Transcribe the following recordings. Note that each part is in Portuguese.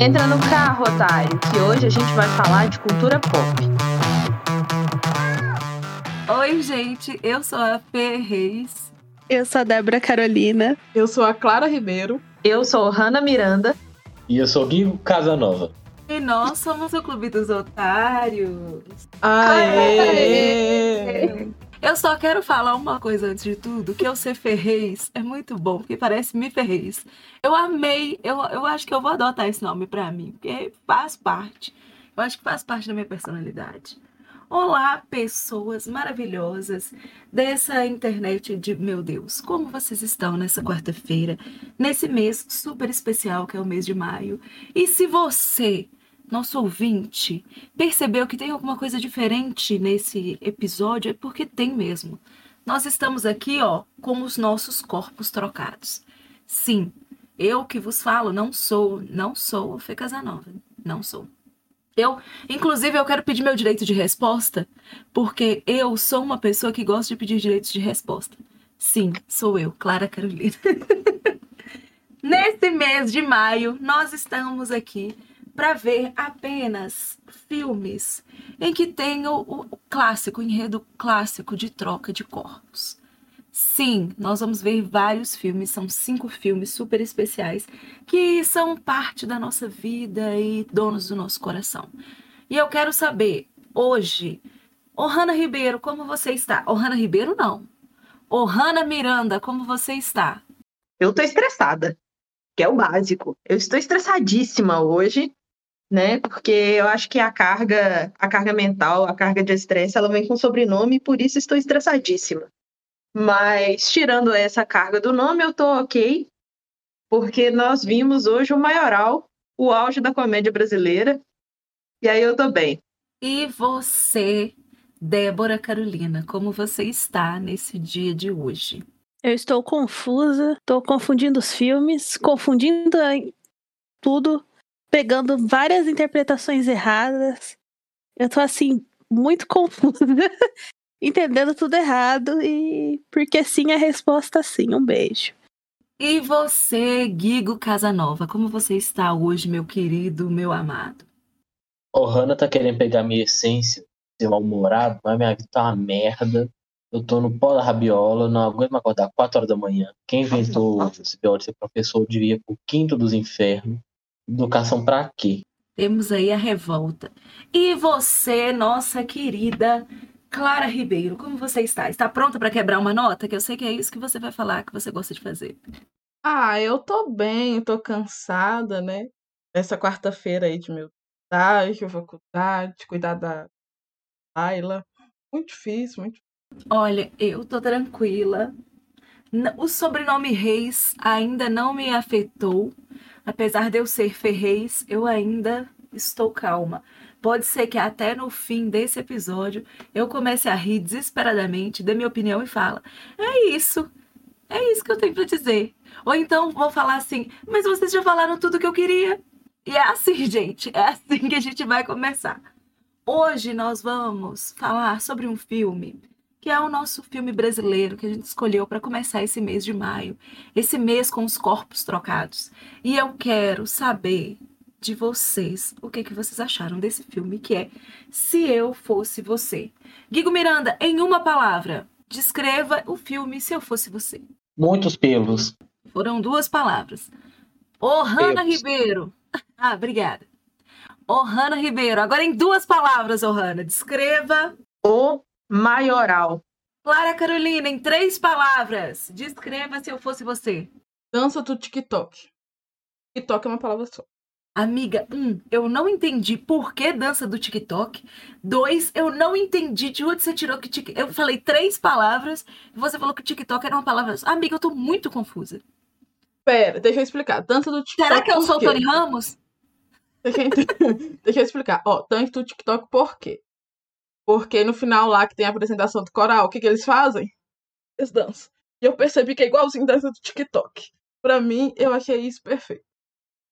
Entra no carro, otário, que hoje a gente vai falar de cultura pop. Oi, gente, eu sou a Fê Reis. Eu sou a Débora Carolina. Eu sou a Clara Ribeiro. Eu sou Hanna Miranda. E eu sou Guigo Casanova. E nós somos o Clube dos Otários. Aê! Aê! Eu só quero falar uma coisa antes de tudo, que eu ser Ferreis é muito bom, porque parece Me Ferreis. Eu amei, eu, eu acho que eu vou adotar esse nome pra mim, porque faz parte. Eu acho que faz parte da minha personalidade. Olá, pessoas maravilhosas dessa internet de meu Deus. Como vocês estão nessa quarta-feira, nesse mês super especial que é o mês de maio? E se você nosso ouvinte percebeu que tem alguma coisa diferente nesse episódio, é porque tem mesmo. Nós estamos aqui, ó, com os nossos corpos trocados. Sim, eu que vos falo, não sou, não sou Fê Casanova, não sou. Eu, inclusive, eu quero pedir meu direito de resposta, porque eu sou uma pessoa que gosta de pedir direitos de resposta. Sim, sou eu, Clara Carolina. Nesse mês de maio, nós estamos aqui para ver apenas filmes em que tem o, clássico, o enredo clássico de troca de corpos. Sim, nós vamos ver vários filmes, são cinco filmes super especiais que são parte da nossa vida e donos do nosso coração. E eu quero saber, hoje, Ohana Ribeiro, como você está? Ohana Ribeiro, não. Ohana Miranda, como você está? Eu tô estressada, que é o básico. Eu estou estressadíssima hoje né? Porque eu acho que a carga, a carga mental, a carga de estresse, ela vem com sobrenome e por isso estou estressadíssima. Mas tirando essa carga do nome, eu tô ok, porque nós vimos hoje o maioral, o auge da comédia brasileira, e aí eu tô bem. E você, Débora Carolina, como você está nesse dia de hoje? Eu estou confusa, estou confundindo os filmes, confundindo tudo, pegando várias interpretações erradas. Eu tô assim, muito confusa, entendendo tudo errado e porque sim a resposta sim. Um beijo. E você, Guigo Casanova, como você está hoje, meu querido, meu amado? O Hanna tá querendo pegar minha essência, ser mal-humorado, mas minha vida tá uma merda. Eu tô no pó da rabiola, não aguento mais acordar 4 horas da manhã. Quem inventou esse pior de ser professor devia pro quinto dos infernos. Educação para quê? Temos aí a revolta. E você, nossa querida Clara Ribeiro, como você está? Está pronta para quebrar uma nota? Que eu sei que é isso que você vai falar que você gosta de fazer. Ah, eu tô bem, tô cansada, né? Essa quarta-feira aí de meu estágio, faculdade, cuidar da Ayla. Muito difícil, muito Olha, eu tô tranquila. O sobrenome Reis ainda não me afetou. Apesar de eu ser Ferreis, eu ainda estou calma. Pode ser que até no fim desse episódio eu comece a rir desesperadamente, dê minha opinião e fala: "É isso. É isso que eu tenho para dizer". Ou então vou falar assim: "Mas vocês já falaram tudo que eu queria". E é assim, gente, é assim que a gente vai começar. Hoje nós vamos falar sobre um filme que é o nosso filme brasileiro que a gente escolheu para começar esse mês de maio, esse mês com os corpos trocados. E eu quero saber de vocês o que, que vocês acharam desse filme, que é Se Eu Fosse Você. Guigo Miranda, em uma palavra, descreva o filme Se Eu Fosse Você. Muitos pelos. Foram duas palavras. Ohana Ribeiro. Ah, obrigada. Ohana Ribeiro. Agora em duas palavras, Ohana. Descreva. O maioral. Clara Carolina, em três palavras, descreva se eu fosse você. Dança do TikTok. TikTok é uma palavra só. Amiga, um, eu não entendi por que dança do TikTok. Dois, eu não entendi de onde você tirou que TikTok. Eu falei três palavras e você falou que TikTok era uma palavra só. Amiga, eu tô muito confusa. Pera, deixa eu explicar. Dança do TikTok. Será que eu sou o Tony Ramos? Deixa eu, deixa eu explicar. Ó, dança do TikTok por quê? Porque no final lá que tem a apresentação do coral, o que, que eles fazem? Eles dançam. E eu percebi que é igualzinho dança do TikTok. Pra mim, eu achei isso perfeito.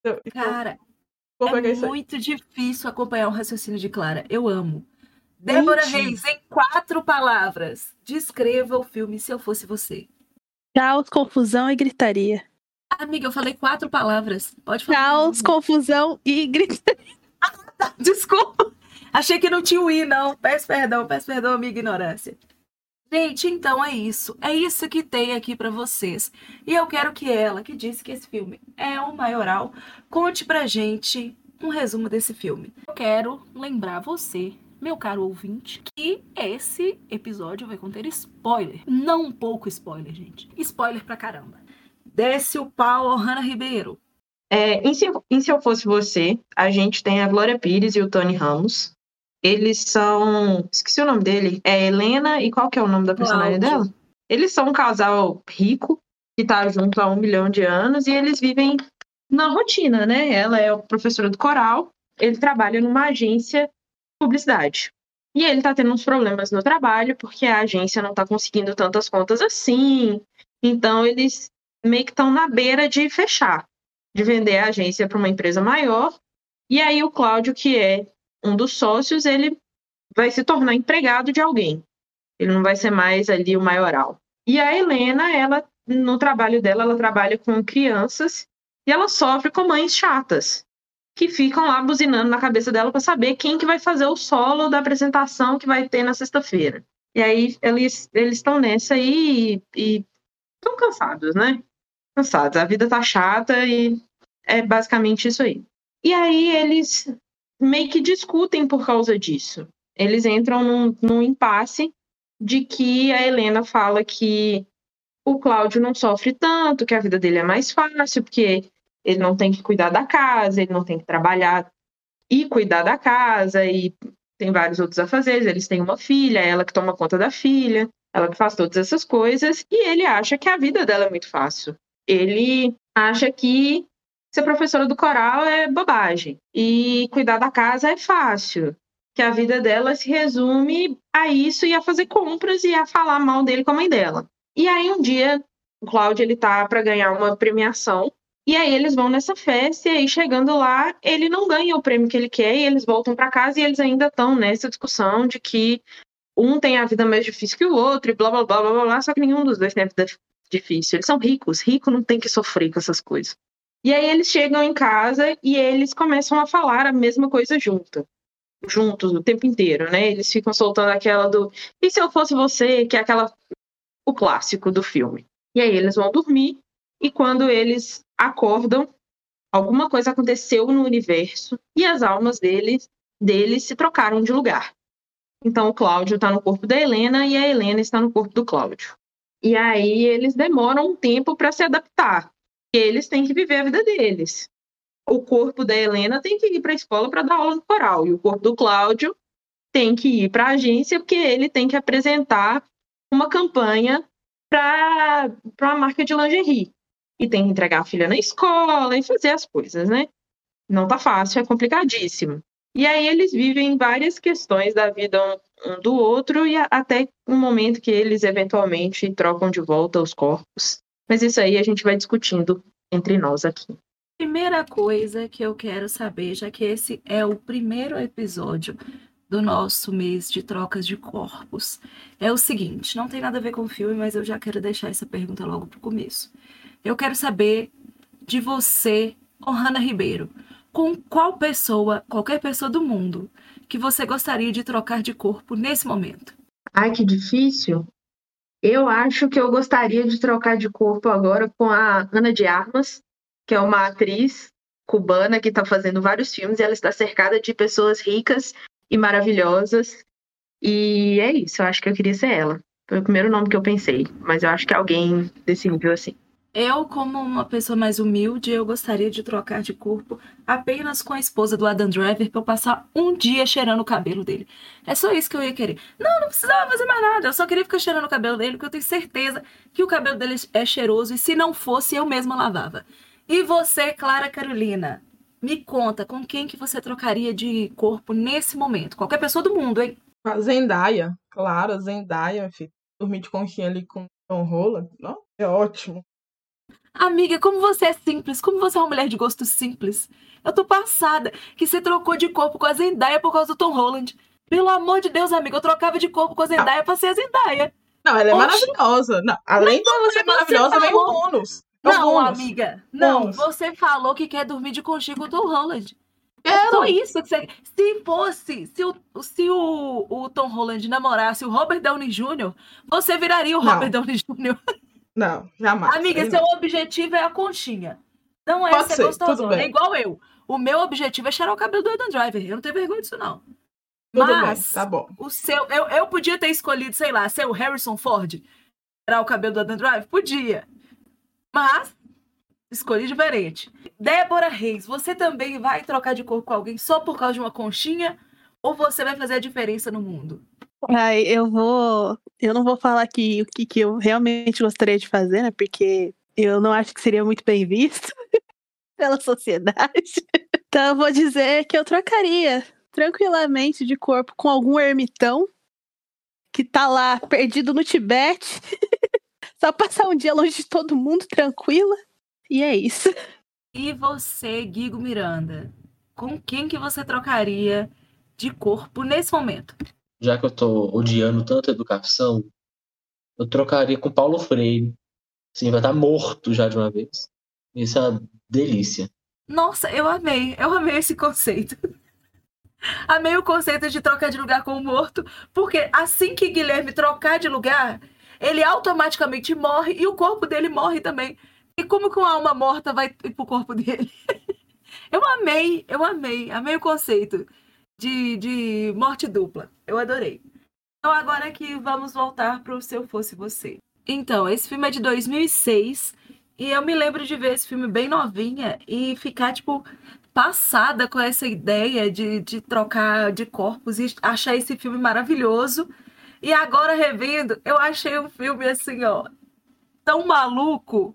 Então, Cara, é muito difícil acompanhar o raciocínio de Clara. Eu amo. Débora Reis, em quatro palavras, descreva o filme Se Eu Fosse Você. Caos, confusão e gritaria. Amiga, eu falei quatro palavras. Pode falar. Caos, confusão e grita. Desculpa. Achei que não tinha o i, não. Peço perdão, peço perdão, amiga ignorância. Gente, então é isso. É isso que tem aqui pra vocês. E eu quero que ela, que disse que esse filme é o maioral, conte pra gente um resumo desse filme. Eu quero lembrar você, meu caro ouvinte, que esse episódio vai conter spoiler. Não um pouco spoiler, gente. Spoiler pra caramba. Desce o pau, Hanna Ribeiro. É, em, se, em Se Eu Fosse Você, a gente tem a Glória Pires e o Tony Ramos. Eles são. Esqueci o nome dele. É Helena e qual que é o nome da personagem Cláudio. dela? Eles são um casal rico que tá junto há um milhão de anos e eles vivem na rotina, né? Ela é professora do coral, ele trabalha numa agência de publicidade. E ele tá tendo uns problemas no trabalho porque a agência não tá conseguindo tantas contas assim. Então eles meio que estão na beira de fechar, de vender a agência para uma empresa maior. E aí o Cláudio, que é um dos sócios, ele vai se tornar empregado de alguém. Ele não vai ser mais ali o maioral. E a Helena, ela no trabalho dela, ela trabalha com crianças e ela sofre com mães chatas que ficam lá buzinando na cabeça dela para saber quem que vai fazer o solo da apresentação que vai ter na sexta-feira. E aí eles eles estão nessa aí e estão cansados, né? Cansados. A vida tá chata e é basicamente isso aí. E aí eles meio que discutem por causa disso. Eles entram num, num impasse de que a Helena fala que o Cláudio não sofre tanto, que a vida dele é mais fácil, porque ele não tem que cuidar da casa, ele não tem que trabalhar e cuidar da casa, e tem vários outros afazeres. Eles têm uma filha, ela que toma conta da filha, ela que faz todas essas coisas, e ele acha que a vida dela é muito fácil. Ele acha que ser professora do coral é bobagem, e cuidar da casa é fácil. Que a vida dela se resume a isso e a fazer compras e a falar mal dele com a mãe dela. E aí um dia o Cláudio ele tá para ganhar uma premiação e aí eles vão nessa festa e aí chegando lá ele não ganha o prêmio que ele quer e eles voltam para casa e eles ainda estão nessa discussão de que um tem a vida mais difícil que o outro e blá blá blá blá blá, só que nenhum dos dois tem a vida difícil. Eles são ricos, rico não tem que sofrer com essas coisas. E aí eles chegam em casa e eles começam a falar a mesma coisa junto juntos o tempo inteiro, né? Eles ficam soltando aquela do e se eu fosse você, que é aquela o clássico do filme. E aí eles vão dormir e quando eles acordam, alguma coisa aconteceu no universo e as almas deles, deles se trocaram de lugar. Então o Cláudio está no corpo da Helena e a Helena está no corpo do Cláudio. E aí eles demoram um tempo para se adaptar. Porque Eles têm que viver a vida deles. O corpo da Helena tem que ir para a escola para dar aula no coral e o corpo do Cláudio tem que ir para a agência porque ele tem que apresentar uma campanha para uma marca de lingerie. E tem que entregar a filha na escola e fazer as coisas, né? Não tá fácil, é complicadíssimo. E aí eles vivem várias questões da vida um, do outro e a, até um momento que eles eventualmente trocam de volta os corpos. Mas isso aí a gente vai discutindo entre nós aqui. Primeira coisa que eu quero saber, já que esse é o primeiro episódio do nosso mês de trocas de corpos, é o seguinte: não tem nada a ver com o filme, mas eu já quero deixar essa pergunta logo pro começo. Eu quero saber de você, Ohana Ribeiro, com qual pessoa, qualquer pessoa do mundo, que você gostaria de trocar de corpo nesse momento? Ai, que difícil. Eu acho que eu gostaria de trocar de corpo agora com a Ana de Armas, que é uma atriz cubana que está fazendo vários filmes e ela está cercada de pessoas ricas e maravilhosas. E é isso, eu acho que eu queria ser ela. Foi o primeiro nome que eu pensei, mas eu acho que alguém desse assim. Eu, como uma pessoa mais humilde, eu gostaria de trocar de corpo apenas com a esposa do Adam Driver pra eu passar um dia cheirando o cabelo dele. É só isso que eu ia querer. Não, não precisava fazer mais nada. Eu só queria ficar cheirando o cabelo dele, porque eu tenho certeza que o cabelo dele é cheiroso e se não fosse, eu mesma lavava. E você, Clara Carolina, me conta com quem que você trocaria de corpo nesse momento? Qualquer pessoa do mundo, hein? A Zendaya, claro, a Zendaya, filho. Dormir de conchinha ali com Tom Holland, não? É ótimo. Amiga, como você é simples, como você é uma mulher de gosto simples. Eu tô passada que você trocou de corpo com a Zendaya por causa do Tom Holland. Pelo amor de Deus, amiga, eu trocava de corpo com a Zendaya pra ser a Zendaya. Não, ela é Oxe. maravilhosa. Não, além de ela ser você maravilhosa, vem o falou. bônus. É o Não, bônus. amiga. Não, Bônus. você falou que quer dormir de conchinha com o Tom Holland. É só isso que você. Se fosse, se o, se o, o Tom Holland namorasse o Robert Downey Jr., você viraria o Não. Robert Downey Jr. Não, jamais. Amiga, seu não. objetivo é a conchinha. Não é Pode ser ser, gostosona. É igual eu. O meu objetivo é cheirar o cabelo do Adam Driver. Eu não tenho vergonha disso, não. Tudo Mas bem, tá bom. o seu. Eu, eu podia ter escolhido, sei lá, ser o Harrison Ford. Cheirar o cabelo do Adam Driver? Podia. Mas escolhi diferente. Débora Reis, você também vai trocar de cor com alguém só por causa de uma conchinha? Ou você vai fazer a diferença no mundo? Ai, eu vou. Eu não vou falar aqui o que, que eu realmente gostaria de fazer, né? Porque eu não acho que seria muito bem visto pela sociedade. Então eu vou dizer que eu trocaria tranquilamente de corpo com algum ermitão que tá lá perdido no Tibete. Só passar um dia longe de todo mundo, tranquila. E é isso. E você, Guigo Miranda, com quem que você trocaria de corpo nesse momento? Já que eu tô odiando tanto a educação, eu trocaria com Paulo Freire. Sim, vai estar morto já de uma vez. Isso é uma delícia. Nossa, eu amei, eu amei esse conceito. Amei o conceito de trocar de lugar com o morto, porque assim que Guilherme trocar de lugar, ele automaticamente morre e o corpo dele morre também. E como que uma alma morta vai ir pro corpo dele? Eu amei, eu amei, amei o conceito de, de morte dupla. Eu adorei. Então agora que vamos voltar pro Se Eu Fosse Você. Então, esse filme é de 2006 e eu me lembro de ver esse filme bem novinha e ficar, tipo, passada com essa ideia de, de trocar de corpos e achar esse filme maravilhoso. E agora, revendo, eu achei um filme assim, ó, tão maluco,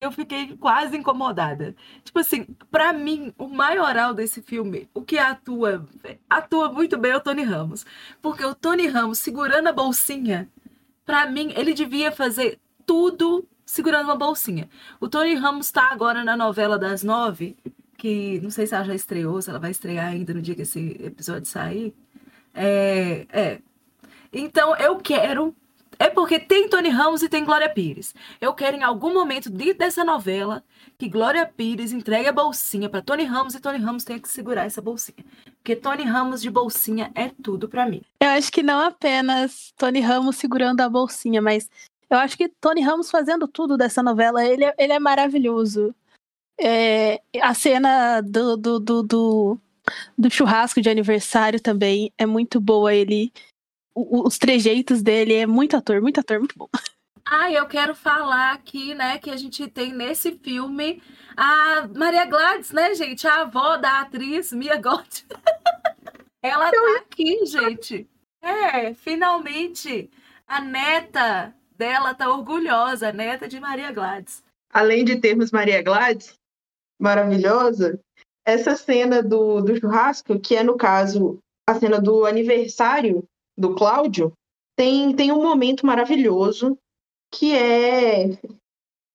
eu fiquei quase incomodada. Tipo assim, pra mim, o maioral desse filme, o que atua, atua muito bem é o Tony Ramos. Porque o Tony Ramos segurando a bolsinha, pra mim, ele devia fazer tudo segurando uma bolsinha. O Tony Ramos tá agora na novela das nove, que não sei se ela já estreou, se ela vai estrear ainda no dia que esse episódio sair. É, é. Então eu quero. É porque tem Tony Ramos e tem Glória Pires. Eu quero em algum momento dentro dessa novela que Glória Pires entregue a bolsinha para Tony Ramos e Tony Ramos tenha que segurar essa bolsinha. Porque Tony Ramos de bolsinha é tudo para mim. Eu acho que não apenas Tony Ramos segurando a bolsinha, mas eu acho que Tony Ramos fazendo tudo dessa novela, ele é, ele é maravilhoso. É, a cena do, do, do, do, do churrasco de aniversário também é muito boa. Ele, o- os trejeitos dele é muito ator, muito ator, muito bom. Ah, eu quero falar aqui, né, que a gente tem nesse filme a Maria Gladys, né, gente? A avó da atriz Mia Goth. Ela tá aqui, gente. É, finalmente a neta dela tá orgulhosa, a neta de Maria Gladys. além de termos Maria Gladys, maravilhosa, essa cena do, do churrasco, que é, no caso, a cena do aniversário do Cláudio, tem, tem um momento maravilhoso, que é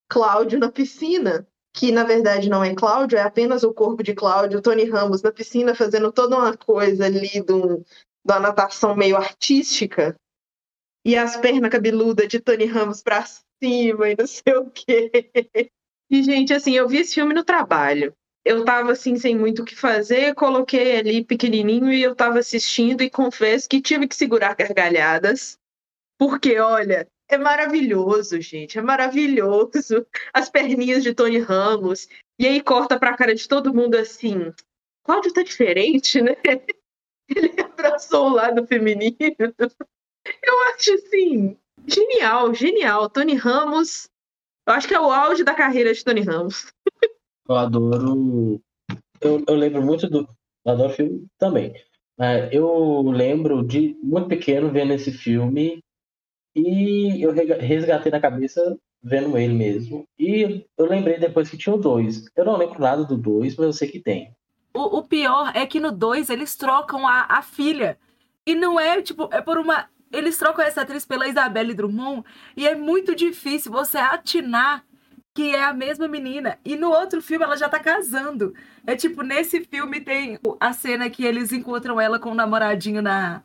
Cláudio na piscina, que na verdade não é Cláudio, é apenas o corpo de Cláudio, Tony Ramos na piscina, fazendo toda uma coisa ali de uma natação meio artística, e as pernas cabeludas de Tony Ramos pra cima e não sei o quê. E, gente, assim, eu vi esse filme no trabalho. Eu tava, assim, sem muito o que fazer, coloquei ali pequenininho e eu tava assistindo e confesso que tive que segurar gargalhadas, porque, olha, é maravilhoso, gente, é maravilhoso. As perninhas de Tony Ramos, e aí corta pra cara de todo mundo assim, Cláudio tá diferente, né? Ele abraçou o lado feminino. Eu acho, assim, genial, genial. Tony Ramos eu acho que é o auge da carreira de Tony Ramos. Eu adoro. Eu, eu lembro muito do. Eu adoro filme também. Mas eu lembro de muito pequeno vendo esse filme e eu resgatei na cabeça vendo ele mesmo. E eu lembrei depois que tinha o dois. Eu não lembro nada do dois, mas eu sei que tem. O, o pior é que no 2 eles trocam a, a filha. E não é, tipo, é por uma. Eles trocam essa atriz pela Isabelle Drummond. E é muito difícil você atinar que é a mesma menina. E no outro filme ela já tá casando. É tipo, nesse filme tem a cena que eles encontram ela com o namoradinho na,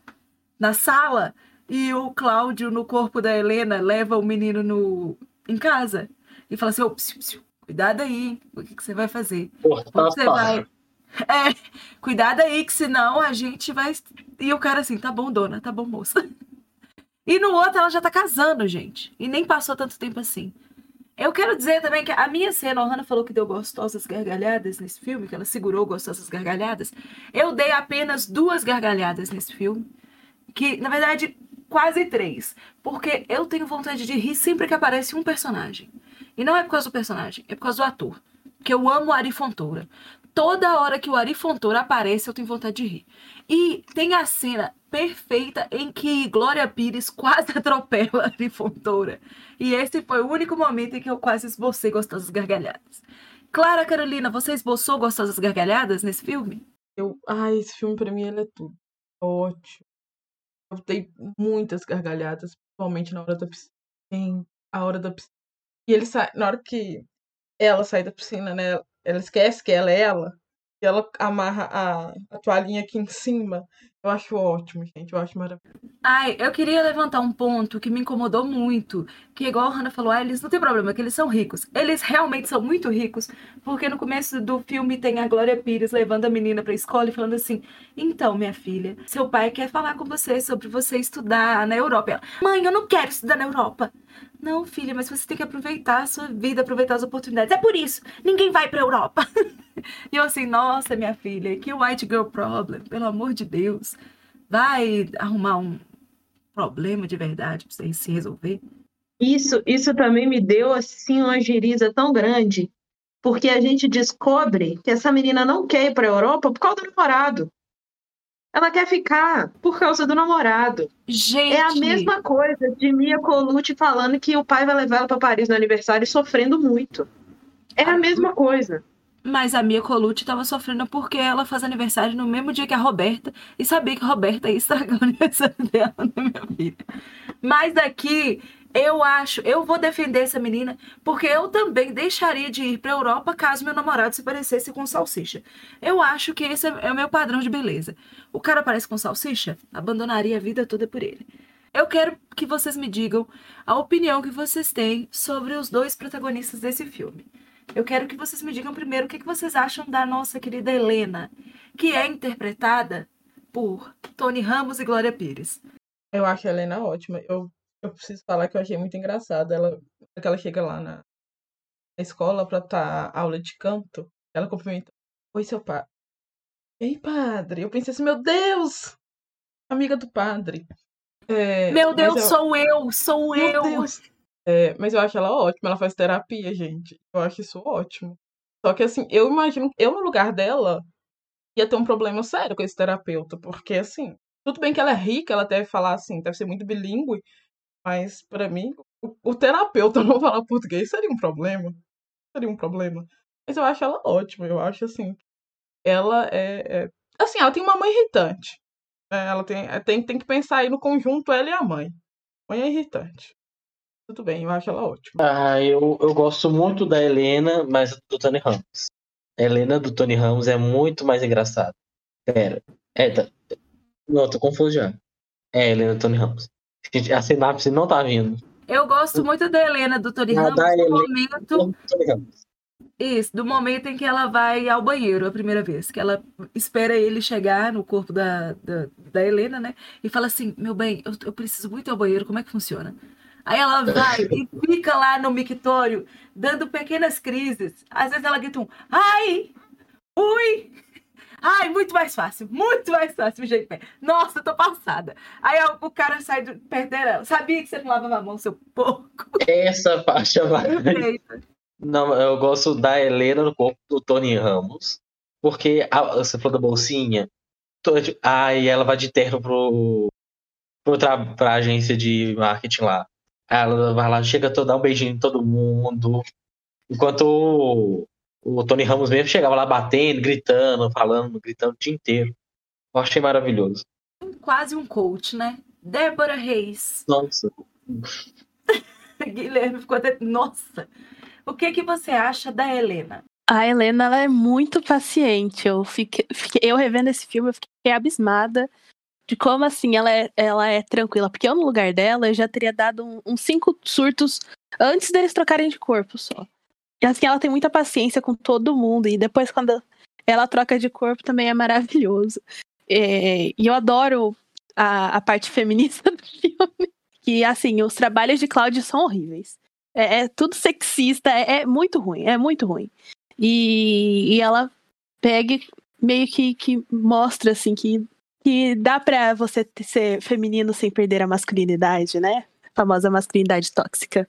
na sala. E o Cláudio, no corpo da Helena, leva o menino no, em casa. e fala assim: ô, psiu, psiu, cuidado aí, o que, que você vai fazer? Cortar Você vai. É, cuidado aí, que senão a gente vai. E o cara assim, tá bom, dona, tá bom, moça. E no outro ela já tá casando, gente. E nem passou tanto tempo assim. Eu quero dizer também que a minha cena, a Hannah falou que deu gostosas gargalhadas nesse filme, que ela segurou gostosas gargalhadas. Eu dei apenas duas gargalhadas nesse filme. Que, na verdade, quase três. Porque eu tenho vontade de rir sempre que aparece um personagem. E não é por causa do personagem, é por causa do ator. Porque eu amo o Ari Fontoura. Toda hora que o Ari Fontoura aparece, eu tenho vontade de rir. E tem a cena perfeita em que Glória Pires quase atropela Ari Fontoura. E esse foi o único momento em que eu quase esbocei gostosas gargalhadas. Clara Carolina, você esboçou gostosas gargalhadas nesse filme? Eu, ai, esse filme pra mim ele é tudo. Ótimo. Eu dei muitas gargalhadas, principalmente na hora da piscina. A hora da piscina. E ele sai, na hora que ela sai da piscina, né? Ela esquece que ela é ela. E ela amarra a, a toalhinha aqui em cima. Eu acho ótimo, gente. Eu acho maravilhoso. Ai, eu queria levantar um ponto que me incomodou muito. Que igual a Hannah falou, ah, eles não tem problema, que eles são ricos. Eles realmente são muito ricos, porque no começo do filme tem a Glória Pires levando a menina pra escola e falando assim: Então, minha filha, seu pai quer falar com você sobre você estudar na Europa. Ela, Mãe, eu não quero estudar na Europa. Não, filha, mas você tem que aproveitar a sua vida, aproveitar as oportunidades. É por isso, ninguém vai pra Europa. e eu assim, nossa, minha filha, que white girl problem, pelo amor de Deus. Vai arrumar um problema de verdade pra você se resolver. Isso, isso também me deu assim uma giriza tão grande, porque a gente descobre que essa menina não quer ir para a Europa por causa do namorado. Ela quer ficar por causa do namorado. Gente, É a mesma coisa de Mia Colucci falando que o pai vai levar ela para Paris no aniversário e sofrendo muito. É a mesma coisa. Mas a Mia Colucci tava sofrendo porque ela faz aniversário no mesmo dia que a Roberta e sabia que a Roberta ia estragar o aniversário dela na minha vida. Mas aqui, eu acho, eu vou defender essa menina porque eu também deixaria de ir pra Europa caso meu namorado se parecesse com salsicha. Eu acho que esse é o meu padrão de beleza. O cara parece com salsicha, abandonaria a vida toda por ele. Eu quero que vocês me digam a opinião que vocês têm sobre os dois protagonistas desse filme. Eu quero que vocês me digam primeiro o que que vocês acham da nossa querida Helena, que é interpretada por Tony Ramos e Glória Pires. Eu acho a Helena ótima. Eu, eu preciso falar que eu achei muito engraçado. Ela, que ela chega lá na, escola pra tá aula de canto, ela cumprimenta. Oi, seu pai. Ei, padre. Eu pensei assim, meu Deus! Amiga do padre. É, Meu Deus, eu- sou eu, sou Meu eu. Deus. É, mas eu acho ela ótima, ela faz terapia, gente. Eu acho isso ótimo. Só que assim, eu imagino, eu no lugar dela ia ter um problema sério com esse terapeuta, porque assim, tudo bem que ela é rica, ela deve falar assim, deve ser muito bilíngue, mas pra mim, o, o terapeuta não falar português seria um problema. Seria um problema. Mas eu acho ela ótima, eu acho assim, ela é, é- assim, ela tem uma mãe irritante. É, ela tem, é, tem, tem que pensar aí no conjunto ela e a mãe. Mãe é irritante. Tudo bem, eu acho ela ótima. Ah, eu, eu gosto muito da Helena, mas do Tony Ramos. A Helena do Tony Ramos é muito mais engraçada. Pera. É, tá. Não, tô confuso já. É Helena do Tony Ramos. A sinapse não tá vindo. Eu gosto muito da Helena do Tony Ah, Ramos da Helena. momento, isso, do momento em que ela vai ao banheiro a primeira vez, que ela espera ele chegar no corpo da, da, da Helena, né? E fala assim: Meu bem, eu, eu preciso muito ir ao banheiro, como é que funciona? Aí ela vai e fica lá no mictório, dando pequenas crises. Às vezes ela grita um ai, ui, ai, muito mais fácil, muito mais fácil, gente. Nossa, eu tô passada. Aí o o cara sai do, perto dela, sabia que você não lavava a mão, seu porco. Essa parte é mais. Perfeito. Não, eu gosto da Helena no corpo do Tony Ramos. Porque a- você falou da bolsinha. to- Aí ela vai de terno pro, pro tra, pra agência de marketing lá. Aí ela vai lá, chega toda, dá um beijinho em todo mundo. Enquanto o, Tony Ramos mesmo chegava lá batendo, gritando, falando, gritando o dia inteiro. Eu achei maravilhoso. Quase um coach, né? Débora Reis. Nossa. Guilherme ficou até. Nossa! O que, que você acha da Helena? A Helena ela é muito paciente. Eu fiquei, fiquei- eu revendo esse filme, eu fiquei abismada de como assim ela é, ela é tranquila. Porque eu, no lugar dela, eu já teria dado um- uns cinco surtos antes deles trocarem de corpo só. Assim, ela tem muita paciência com todo mundo. E depois, quando ela troca de corpo, também é maravilhoso. É, e eu adoro a, a parte feminista do filme. Que, assim, os trabalhos de Cláudio são horríveis. É, é tudo sexista, é, é muito ruim, é muito ruim. E, e ela pega meio que, que mostra, assim, que, que dá pra você ser feminino sem perder a masculinidade, né? A famosa masculinidade tóxica.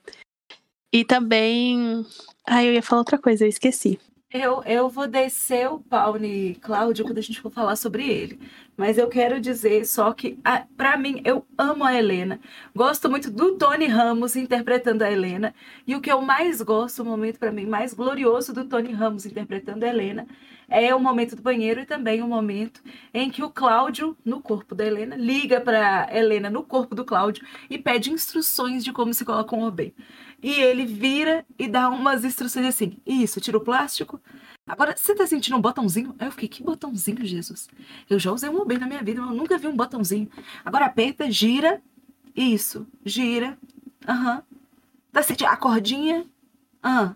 E também. Ai, eu ia falar outra coisa, eu esqueci. Eu, eu vou descer o pau em Cláudio quando a gente for falar sobre ele. Mas eu quero dizer só que, a- pra mim, eu amo a Helena. Gosto muito do Tony Ramos interpretando a Helena. E o que eu mais gosto, o momento pra mim mais glorioso do Tony Ramos interpretando a Helena, é o momento do banheiro e também o momento em que o Cláudio, no corpo da Helena, liga pra Helena no corpo do Cláudio e pede instruções de como se coloca um OB. E ele vira e dá umas instruções assim: Isso, tira o plástico. Agora, você tá sentindo um botãozinho? Aí eu fiquei: Que botãozinho, Jesus? Eu já usei um OB na minha vida, mas eu nunca vi um botãozinho. Agora aperta, gira. Isso, gira. Aham. Tá sentindo a cordinha? Ah.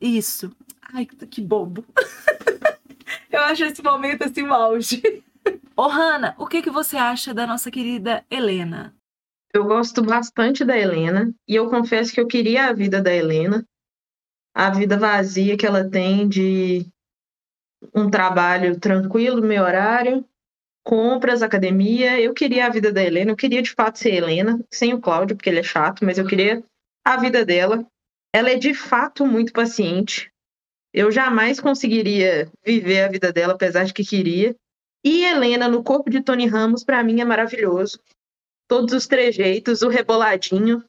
Isso. Ai, que bobo. eu acho esse momento assim o auge. Ô, Hanna, o que, que você acha da nossa querida Helena? Eu gosto bastante da Helena e eu confesso que eu queria a vida da Helena, a vida vazia que ela tem de um trabalho tranquilo, meu horário, compras, academia. Eu queria a vida da Helena, eu queria de fato ser Helena, sem o Cláudio, porque ele é chato, mas eu queria a vida dela. Ela é de fato muito paciente. Eu jamais conseguiria viver a vida dela, apesar de que queria. E Helena, no corpo de Tony Ramos, para mim é maravilhoso todos os trejeitos, o reboladinho.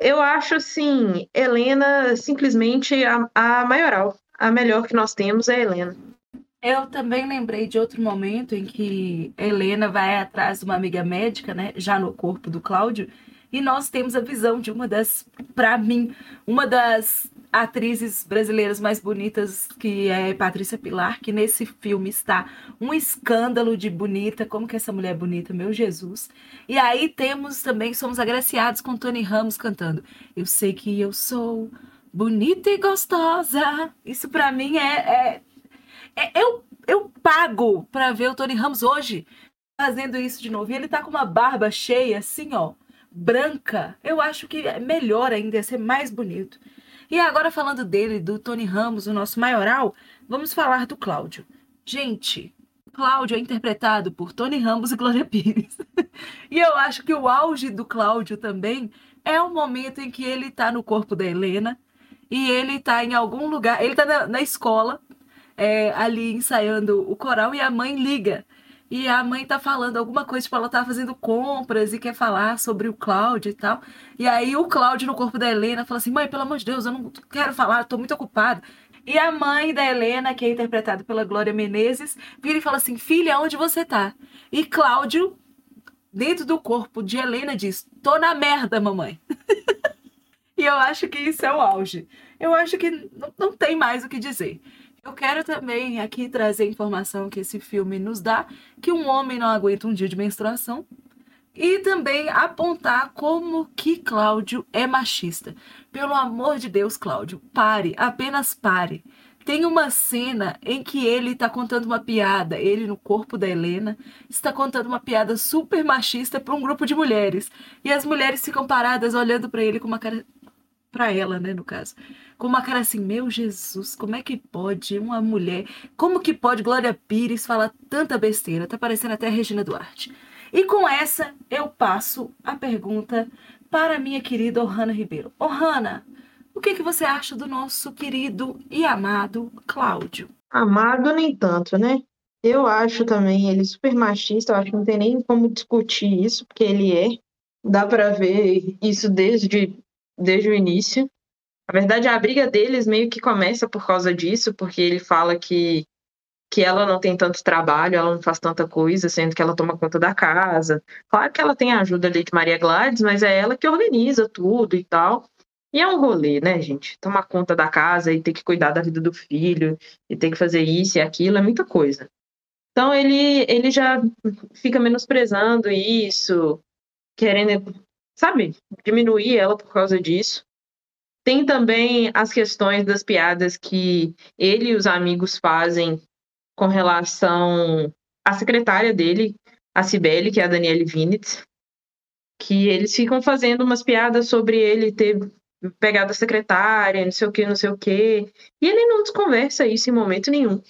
Eu acho, assim, Helena simplesmente a, a maioral. A melhor que nós temos é Helena. Eu também lembrei de outro momento em que Helena vai atrás de uma amiga médica, né? Já no corpo do Cláudio. E nós temos a visão de uma das, para mim, uma das atrizes brasileiras mais bonitas, que é Patrícia Pilar, que nesse filme está um escândalo de bonita. Como que essa mulher é bonita, meu Jesus. E aí temos também, somos agraciados com Tony Ramos cantando. Eu sei que eu sou bonita e gostosa. Isso para mim é, é, é- eu, eu pago para ver o Tony Ramos hoje fazendo isso de novo. E ele tá com uma barba cheia, assim, ó, branca. Eu acho que é melhor ainda, ia ser mais bonito. E agora falando dele, do Tony Ramos, o nosso maioral, vamos falar do Cláudio. Gente, Cláudio é interpretado por Tony Ramos e Glória Pires. e eu acho que o auge do Cláudio também é o momento em que ele tá no corpo da Helena e ele tá em algum lugar, ele tá na, na escola, é, ali ensaiando o coral e a mãe liga. E a mãe tá falando alguma coisa, tipo, ela tá fazendo compras e quer falar sobre o Cláudio e tal. E aí o Cláudio no corpo da Helena fala assim: mãe, pelo amor de Deus, eu não quero falar, tô muito ocupado. E a mãe da Helena, que é interpretada pela Glória Menezes, vira e fala assim: filha, onde você tá? E Cláudio, dentro do corpo de Helena, diz: tô na merda, mamãe. E eu acho que isso é o auge. Eu acho que não tem mais o que dizer. Eu quero também aqui trazer a informação que esse filme nos dá, que um homem não aguenta um dia de menstruação. E também apontar como que Cláudio é machista. Pelo amor de Deus, Cláudio, pare, apenas pare. Tem uma cena em que ele está contando uma piada, ele no corpo da Helena, está contando uma piada super machista para um grupo de mulheres. E as mulheres ficam paradas olhando para ele com uma cara para ela, né, no caso. Com uma cara assim, meu Jesus, como é que pode uma mulher, como que pode Glória Pires falar tanta besteira? Tá parecendo até Regina Duarte. E com essa, eu passo a pergunta para minha querida Ohana Ribeiro. Ohana, o que, que você acha do nosso querido e amado Cláudio? Amado nem tanto, né? Eu acho também ele super machista, eu acho que não tem nem como discutir isso, porque ele é. Dá pra ver isso desde, desde o início. Na verdade, a briga deles meio que começa por causa disso, porque ele fala que, que ela não tem tanto trabalho, ela não faz tanta coisa, sendo que ela toma conta da casa. Claro que ela tem a ajuda ali de Maria Gladys, mas é ela que organiza tudo e tal. E é um rolê, né, gente? Tomar conta da casa e ter que cuidar da vida do filho, e ter que fazer isso e aquilo, é muita coisa. Então ele, ele já fica menosprezando isso, querendo, sabe, diminuir ela por causa disso. Tem também as questões das piadas que ele e os amigos fazem com relação à secretária dele, a Cibele, que é a Daniele Vinitz, que eles ficam fazendo umas piadas sobre ele ter pegado a secretária, não sei o que, não sei o que. E ele não desconversa isso em momento nenhum.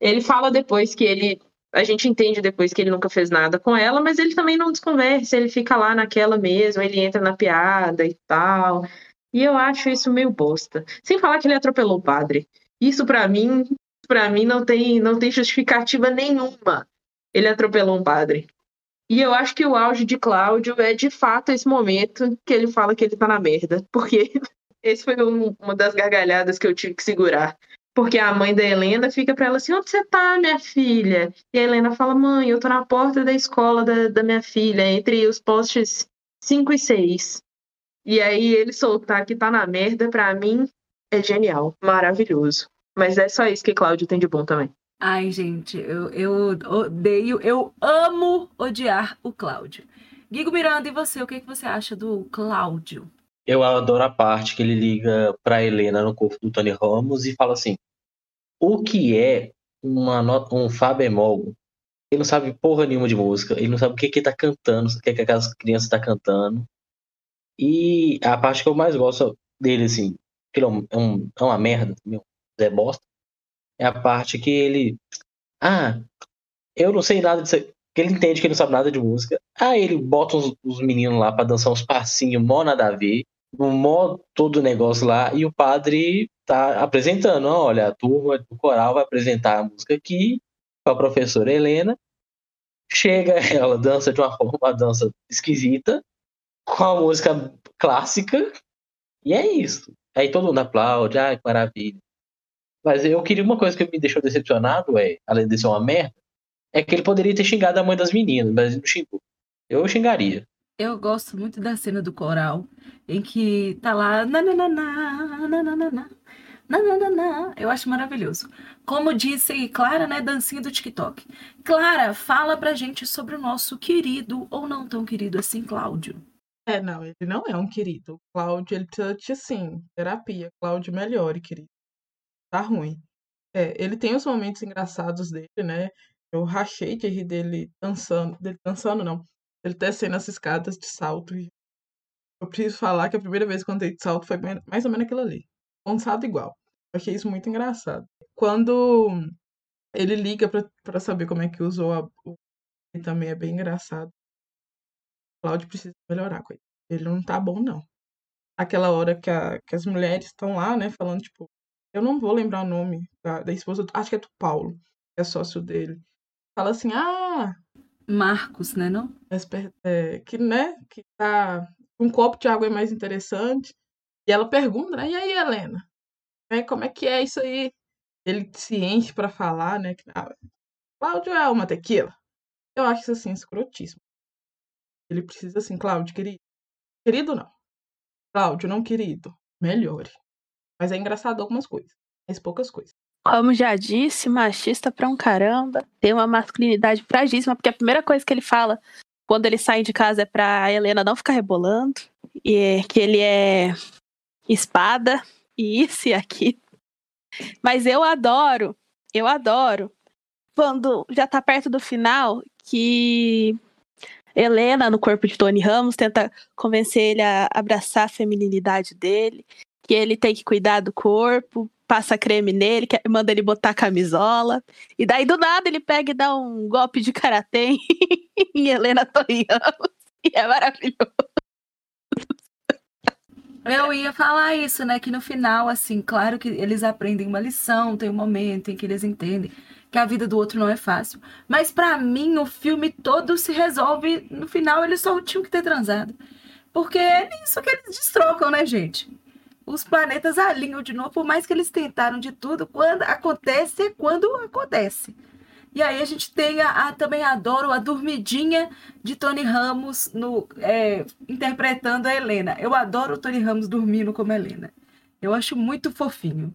Ele fala depois que ele a gente entende depois que ele nunca fez nada com ela, mas ele também não desconversa, ele fica lá naquela mesmo, ele entra na piada e tal. E eu acho isso meio bosta. Sem falar que ele atropelou o padre. Isso para mim, para mim não tem não tem justificativa nenhuma. Ele atropelou um padre. E eu acho que o auge de Cláudio é de fato esse momento que ele fala que ele tá na merda, porque esse foi um, uma das gargalhadas que eu tive que segurar. Porque a mãe da Helena fica para ela assim: onde você tá, minha filha? E a Helena fala: mãe, eu tô na porta da escola da, da minha filha, entre os postes 5 e 6. E aí ele soltar que tá na merda, pra mim, é genial, maravilhoso. Mas é só isso que Cláudio tem de bom também. Ai, gente, eu, eu odeio, eu amo odiar o Cláudio. Guigo Miranda, e você? O que, que você acha do Cláudio? Eu adoro a parte que ele liga pra Helena no corpo do Tony Ramos e fala assim: o que é uma um Fá bemol? Ele não sabe porra nenhuma de música, ele não sabe o que que tá cantando, o que que aquelas crianças tá cantando. E a parte que eu mais gosto dele, assim, que ele é, é, um, é uma merda, meu, Zé Bosta, é a parte que ele. Ah, eu não sei nada disso. Que ele entende que ele não sabe nada de música. Aí ele bota os, os meninos lá pra dançar uns passinhos mó nada a ver. No mó todo o negócio lá. E o padre tá apresentando, olha, a turma do coral vai apresentar a música aqui com a professora Helena. Chega, ela dança de uma forma, uma dança esquisita, com a música clássica, e é isso. Aí todo mundo aplaude, ai, que maravilha. Mas eu queria uma coisa que me deixou decepcionado, é, além de ser uma merda, é que ele poderia ter xingado a mãe das meninas, mas não xingou. Eu xingaria. Eu gosto muito da cena do coral, em que tá lá. Nanananá, nanananá, Nananana. Eu acho maravilhoso. Como disse Clara, né? Dancinha do TikTok. Clara, fala pra gente sobre o nosso querido ou não tão querido assim, Cláudio. É, não, ele não é um querido. Cláudio, ele precisa de, sim, terapia. Cláudio, melhore, querido. Tá ruim. É, ele tem os momentos engraçados dele, né? Eu rachei de rir dele dançando. Dele dançando, não. Ele descendo as escadas de salto. Eu preciso falar que a primeira vez que eu andei de salto foi mais ou menos aquilo ali um salto igual. Eu achei isso muito engraçado. Quando ele liga para saber como é que usou a, o ele também é bem engraçado. O Cláudio precisa melhorar com ele. Ele não tá bom, não. Aquela hora que, a, que as mulheres estão lá, né, falando, tipo, eu não vou lembrar o nome da, da esposa, acho que é do Paulo, que é sócio dele. Fala assim, ah. Marcos, né, não? É, que, né, que tá. Um copo de água é mais interessante. E ela pergunta, né? E aí, Helena? É, como é que é isso aí? Ele se enche pra falar, né? Que, ah, Cláudio é uma tequila. Eu acho isso assim, escrotíssimo. Ele precisa assim, Cláudio, querido. Querido não. Cláudio, não querido. Melhore. Mas é engraçado algumas coisas. Mas poucas coisas. Como já disse, machista pra um caramba. Tem uma masculinidade fragíssima, porque a primeira coisa que ele fala quando ele sai de casa é pra Helena não ficar rebolando. E é que ele é espada e isso e aquilo. Mas eu adoro, eu adoro quando já tá perto do final que Helena, no corpo de Tony Ramos, tenta convencer ele a abraçar a feminilidade dele, que ele tem que cuidar do corpo, passa creme nele, manda ele botar camisola. E daí do nada ele pega e dá um golpe de karatê em Helena Ramos. E é maravilhoso. Eu ia falar isso, né? Que no final, assim, claro que eles aprendem uma lição, tem um momento em que eles entendem que a vida do outro não é fácil. Mas para mim, o filme todo se resolve. No final, eles só tinham que ter transado. Porque é isso que eles destrocam, né, gente? Os planetas alinham de novo, por mais que eles tentaram de tudo, quando acontece é quando acontece. E aí a gente tem a, a, também adoro a dormidinha de Tony Ramos no, é, interpretando a Helena. Eu adoro o Tony Ramos dormindo como Helena. Eu acho muito fofinho.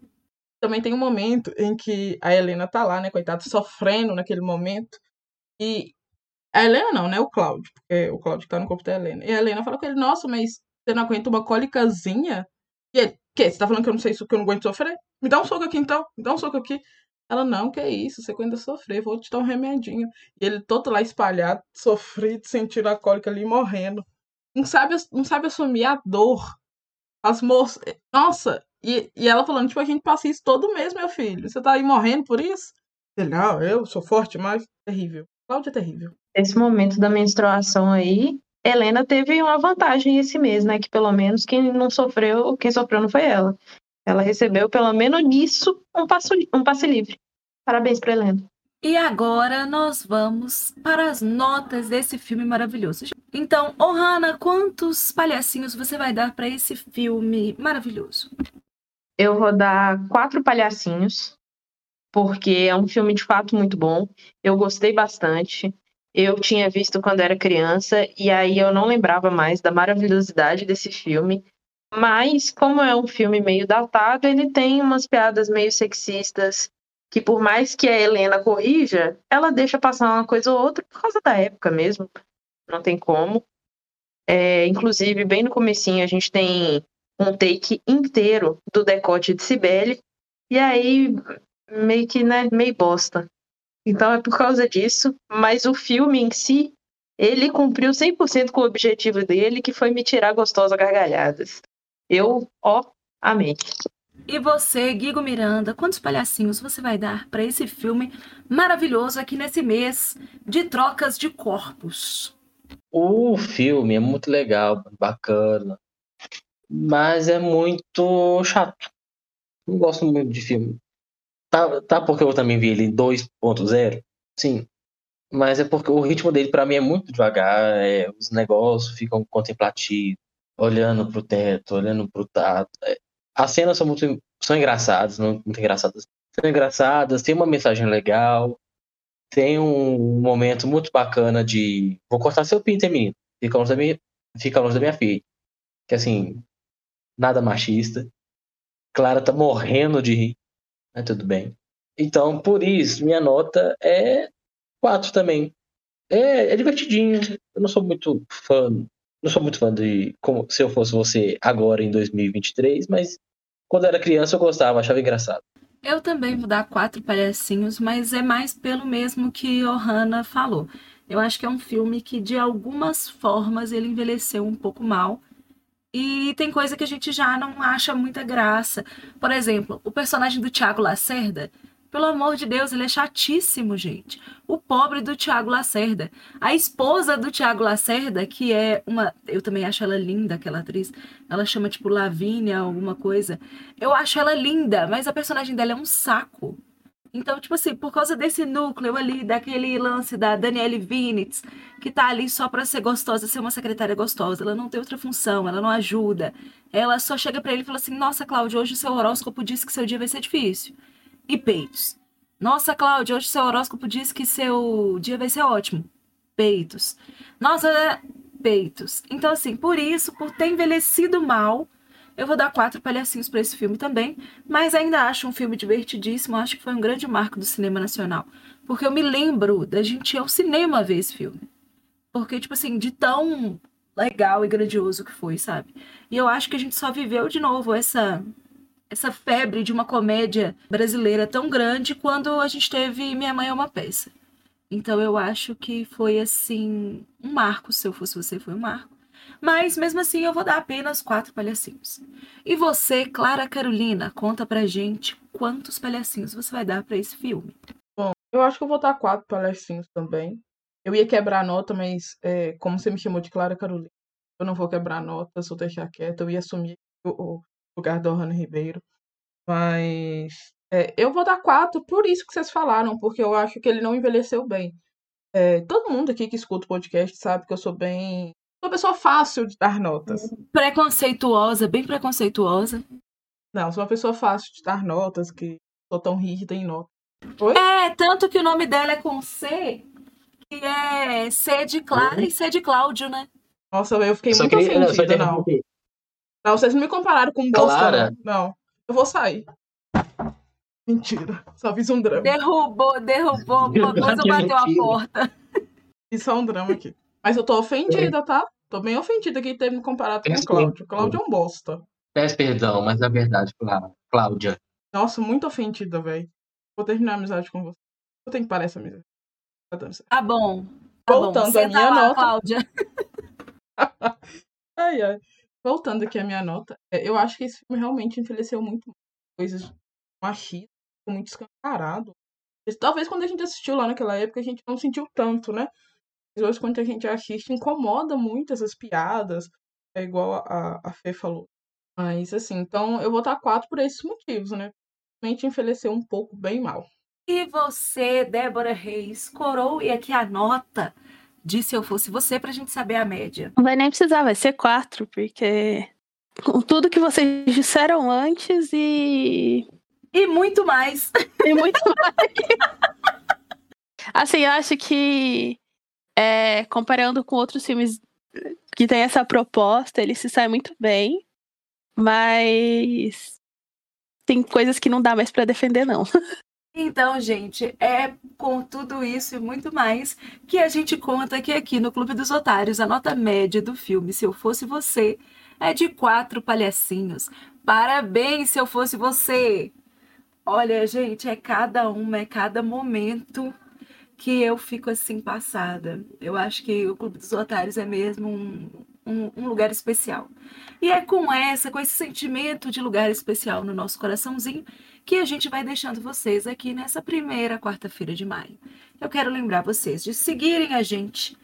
também tem um momento em que a Helena tá lá, né, coitada, sofrendo naquele momento. E a Helena não, né? O Cláudio, porque o Cláudio tá no corpo da Helena. E a Helena fala com ele, nossa, mas você não aguenta uma cólicazinha? E ele, que? Você tá falando que eu não sei isso, que eu não aguento sofrer? Me dá um soco aqui então, me dá um soco aqui. Ela, não, que é isso, você aguenta sofrer, vou te dar um remedinho. E ele todo lá espalhado, sofrido, sentindo a cólica ali, morrendo. Não sabe, não sabe assumir a dor. As moças. Nossa, e, e ela falando, tipo, a gente passa isso todo mês, meu filho. Você tá aí morrendo por isso? Ele, não, eu sou forte, mas terrível. Cláudia é terrível. Esse momento da menstruação aí, Helena teve uma vantagem esse mês, né? Que pelo menos quem não sofreu, quem sofreu não foi ela. Ela recebeu, pelo menos nisso, um, passo, um passe livre. Parabéns pra Helena. E agora nós vamos para as notas desse filme maravilhoso. Então, Ohana, quantos palhacinhos você vai dar para esse filme maravilhoso? Eu vou dar quatro palhacinhos, porque é um filme de fato muito bom. Eu gostei bastante. Eu tinha visto quando era criança e aí eu não lembrava mais da maravilhosidade desse filme. Mas, como é um filme meio datado, ele tem umas piadas meio sexistas que, por mais que a Helena corrija, ela deixa passar uma coisa ou outra por causa da época mesmo. Não tem como. É, inclusive, bem no comecinho, a gente tem um take inteiro do decote de Cibele. E aí, meio que, né, meio bosta. Então é por causa disso. Mas o filme em si, ele cumpriu 100% com o objetivo dele, que foi me tirar gostosa gargalhadas. Eu, ó, amei. E você, Guigo Miranda, quantos palhacinhos você vai dar para esse filme maravilhoso aqui nesse mês de trocas de corpos? O filme é muito legal, bacana, mas é muito chato. Não gosto muito de filme. Tá, tá porque eu também vi ele em 2.0, sim. Mas é porque o ritmo dele para mim é muito devagar, é, os negócios ficam contemplativos, olhando pro teto, olhando pro tato. É, as cenas são muito são engraçadas, não muito engraçadas. São engraçadas, tem uma mensagem legal, tem um momento muito bacana de vou cortar seu pinto, hein, menino. Fica longe da minha, fica longe da minha filha. Que assim, nada machista. Clara tá morrendo de rir. Mas tudo bem. Então, por isso, minha nota é 4 também. É, é divertidinho. Eu não sou muito fã. Não sou muito fã de como se eu fosse você agora em 2023, mas quando era criança eu gostava, achava engraçado. Eu também vou dar quatro palhacinhos, mas é mais pelo mesmo que Ohana falou. Eu acho que é um filme que, de algumas formas, ele envelheceu um pouco mal. E tem coisa que a gente já não acha muita graça. Por exemplo, o personagem do Tiago Lacerda, pelo amor de Deus, ele é chatíssimo, gente. O pobre do Tiago Lacerda. A esposa do Tiago Lacerda, que é uma. Eu também acho ela linda, aquela atriz. Ela chama, tipo, Lavínia, alguma coisa. Eu acho ela linda, mas a personagem dela é um saco. Então, tipo assim, por causa desse núcleo ali, daquele lance da Danielle Vinitz, que tá ali só pra ser gostosa, ser uma secretária gostosa, ela não tem outra função, ela não ajuda. Ela só chega para ele e fala assim: Nossa, Cláudia, hoje o seu horóscopo disse que seu dia vai ser difícil. E peitos. Nossa, Cláudia, hoje seu horóscopo disse que seu dia vai ser ótimo. Peitos. Nossa, peitos. Então, assim, por isso, por ter envelhecido mal, eu vou dar quatro palhacinhos para esse filme também, mas ainda acho um filme divertidíssimo, acho que foi um grande marco do cinema nacional. Porque eu me lembro da gente ir ao cinema ver esse filme. Porque, tipo assim, de tão legal e grandioso que foi, sabe? E eu acho que a gente só viveu de novo essa essa febre de uma comédia brasileira tão grande quando a gente teve Minha Mãe é uma Peça. Então eu acho que foi assim um marco, se eu fosse você, foi um marco. Mas mesmo assim eu vou dar apenas quatro palhacinhos. E você, Clara Carolina, conta pra gente quantos palhacinhos você vai dar para esse filme. Bom, eu acho que eu vou dar quatro palhacinhos também. Eu ia quebrar a nota, mas é, como você me chamou de Clara Carolina, eu não vou quebrar a nota, só deixar quieto. Eu ia assumir o, o lugar do Rano Ribeiro. Mas é, eu vou dar quatro por isso que vocês falaram, porque eu acho que ele não envelheceu bem. É, todo mundo aqui que escuta o podcast sabe que eu sou bem uma pessoa fácil de dar notas. Preconceituosa, bem preconceituosa. Não, sou uma pessoa fácil de dar notas, que sou tão rígida em notas. Oi? É, tanto que o nome dela é com C, que é C de Clara Oi? e C de Cláudio, né? Nossa, eu fiquei muito queria, ofendida, não. Não. não. vocês não me compararam com Bolsonaro. Clara? Não, eu vou sair. Mentira. Só fiz um drama. Derrubou, derrubou alguma coisa, bateu a porta. Fiz só um drama aqui. Mas eu tô ofendida, tá? Tô bem ofendida que ter me comparado com o Peço Cláudio. Cláudio é um bosta. Peço perdão, mas é verdade, Clá- Cláudia. Nossa, muito ofendida, velho. Vou terminar a amizade com você. Eu tenho que parar essa amizade. Tá. Tá bom. Tá Voltando bom. à Senta minha lá, nota. Cláudia. Ai, ai. Voltando aqui à minha nota, é, eu acho que esse filme realmente envelheceu muito coisas machistas, ficou muito escancarado. Talvez quando a gente assistiu lá naquela época a gente não sentiu tanto, né? Hoje quando a gente assiste incomoda muito essas piadas, é igual a, a Fê falou. Mas assim, então eu vou dar quatro por esses motivos, né? Realmente envelheceu um pouco bem mal. E você, Débora Reis, coroe aqui a nota de se eu fosse você pra gente saber a média. Não vai nem precisar, vai ser quatro, porque com tudo que vocês disseram antes e, E muito mais. e muito mais. assim, eu acho que é, comparando com outros filmes que tem essa proposta, ele se sai muito bem, mas tem coisas que não dá mais pra defender, não. Então, gente, é com tudo isso e muito mais que a gente conta que aqui no Clube dos Otários a nota média do filme Se Eu Fosse Você é de quatro palhacinhos. Parabéns, se eu fosse você! Olha, gente, é cada uma, é cada momento que eu fico assim passada. Eu acho que o Clube dos Otários é mesmo um, um, um lugar especial. E é com essa, com esse sentimento de lugar especial no nosso coraçãozinho, que a gente vai deixando vocês aqui nessa primeira quarta-feira de maio. Eu quero lembrar vocês de seguirem a gente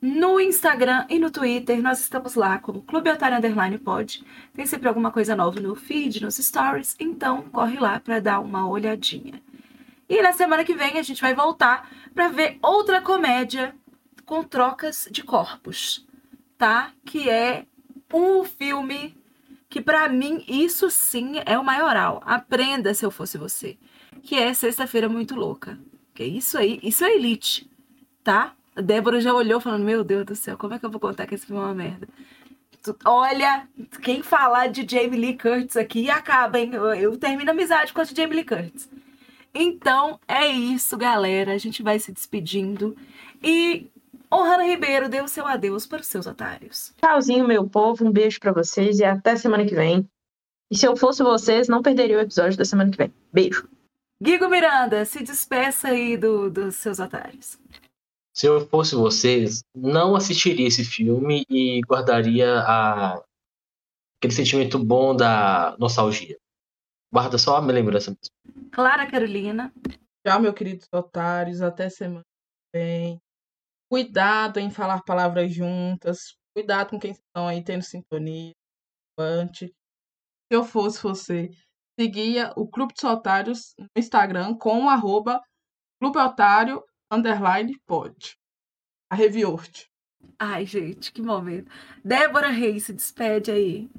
no Instagram e no Twitter. Nós estamos lá como Clube Otário Underline Pod. Tem sempre alguma coisa nova no feed, nos stories, então corre lá para dar uma olhadinha. E na semana que vem a gente vai voltar para ver outra comédia com trocas de corpos, tá? Que é um filme que para mim isso sim é o maioral. Aprenda se eu fosse você, que é Sexta-feira muito louca. Que isso aí, isso é elite, tá? A Débora já olhou falando: "Meu Deus do céu, como é que eu vou contar que esse filme é uma merda?" Olha, quem falar de Jamie Lee Curtis aqui acaba, hein? Eu, eu termino a amizade com a Jamie Lee Curtis. Então é isso, galera. A gente vai se despedindo. E Ohana Ribeiro dê o seu adeus para os seus otários. Tchauzinho, meu povo. Um beijo pra vocês e até semana que vem. E se eu fosse vocês, não perderia o episódio da semana que vem. Beijo. Guigo Miranda, se despeça aí do- dos seus otários. Se eu fosse vocês, não assistiria esse filme e guardaria a... aquele sentimento bom da nostalgia. Guarda só a minha lembrança mesmo. Clara Carolina. Tchau, meus queridos otários. Até semana que vem. Cuidado em falar palavras juntas. Cuidado com quem estão aí tendo sintonia. Ante. Se eu fosse você, seguia o Clube dos Otários no Instagram com o arroba Clube Otário underline pod. A Reviorte. Ai, gente, que momento. Débora Reis, se despede aí.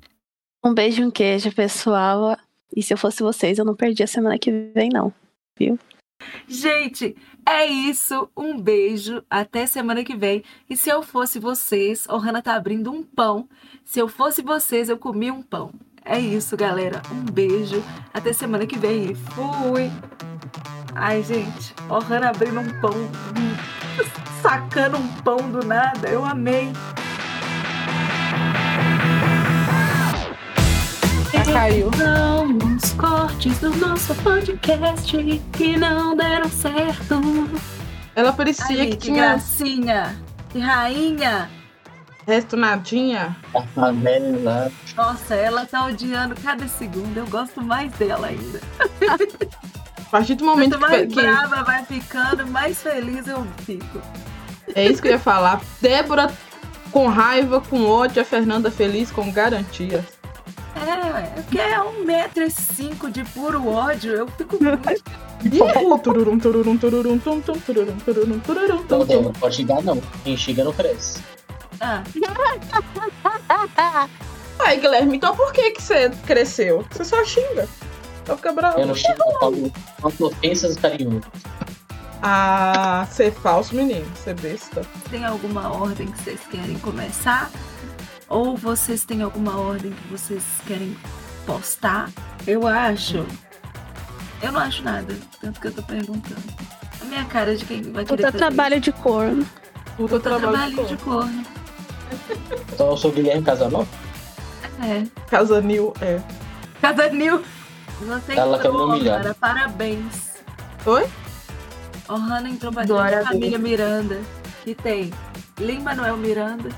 Um beijo e um queijo, pessoal. E se eu fosse vocês, eu não perdi a semana que vem, não. Gente, é isso. Um beijo. Até semana que vem. E se eu fosse vocês, o Hannah tá abrindo um pão. Se eu fosse vocês, eu comia um pão. É isso, galera. Um beijo. Até semana que vem. Fui. Ai, gente. O Hannah abrindo um pão. Sacando um pão do nada. Eu amei. Caiu. São os cortes do nosso podcast que não deram certo. Ela parecia Ai, que que tinha gracinha. Que rainha. resto nadinha. A favela. Nossa, ela tá odiando cada segundo. Eu gosto mais dela ainda. A partir do momento Quanto que, mais que- brava vai ficando, mais feliz eu fico. É isso que eu ia falar. Débora com raiva, com ódio, a Fernanda feliz com garantia. É, porque é um metro e cinco de puro ódio. Eu fico muito. E o tururum, tururum, tururum, tum, tum, tururum, tururum, tururum, Não, tum, Débora, tum. não pode xingar não. Quem xinga não cresce. Ah, Ai, Guilherme, então por que que você cresceu? Você só xinga. Só fica bravo. Eu não xingo, eu falo quanto ofensas carinhosas. Ah, ser falso, menino. Ser besta. tem alguma ordem que vocês querem começar? Ou vocês têm alguma ordem que vocês querem postar? Eu acho Eu não acho nada, tanto que eu tô perguntando. A minha cara de quem vai querer Puta fazer trabalho de corno. Puta isso. trabalho trabalho de corno. Então eu sou Guilherme Casanova? É. Casa Nil, é. Cada Nil. Você Ela me entrou, cara. Parabéns. Oi? Ohana entrou pra Glória dentro da a família Miranda. Que tem Lin Manuel Miranda,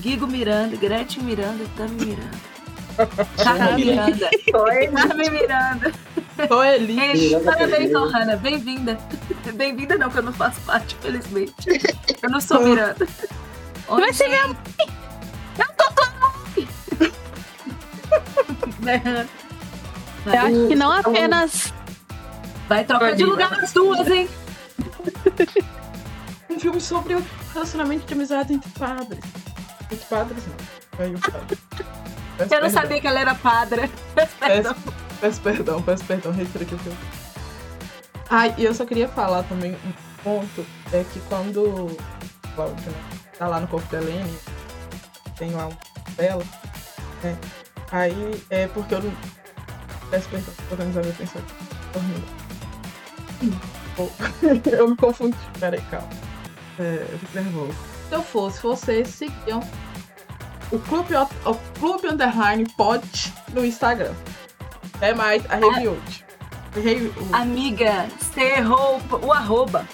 Guigo Miranda, Gretchen Miranda e Tami Miranda. Carmen Miranda. Oi. Carmen Miranda. Sou Eli. Ei, Miranda parabéns. Ohana. Bem-vinda. Bem-vinda não, que eu não faço parte, felizmente. Eu não sou Miranda. Vai ser minha mãe. Eu tô com a mãe. Eu acho que não apenas. Vai trocar de lugar as duas, hein? Um filme sobre o relacionamento de amizade entre padres. Padres, não. Aí o padre. Peço Eu não perdão. sabia que ela era padre. Peço, peço perdão, peço perdão, retiro aqui. Ai, e eu só queria falar também um ponto, é que quando o Cláudio né, tá lá no corpo da Helene, tem lá um dela, né? Aí é porque eu não. Peço perdão, tô organizando meu pensamento. Dormindo. Eu me confundi. Peraí, calma. É, eu fico nervoso. Se eu fosse vocês, seguiam o Clube, o, Clube Underline Pod no Instagram. É mais a review. Re- o- Amiga, você errou o arroba.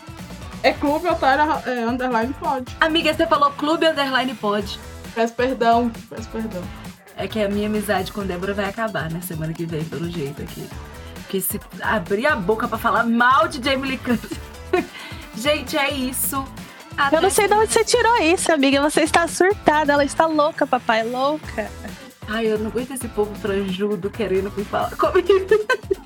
É Clube Otário é, Underline Pod. Amiga, você falou clube underline pod. Peço perdão, peço perdão. É que a minha amizade com Débora vai acabar, né? Semana que vem, pelo jeito aqui. Porque se abrir a boca pra falar mal de Jamie Lee Curtis. Gente, é isso. Até Eu não sei de onde você tirou isso, amiga. Você está surtada. Ela está louca, papai. Louca. Ai, eu não aguento esse povo franjudo querendo me falar comigo.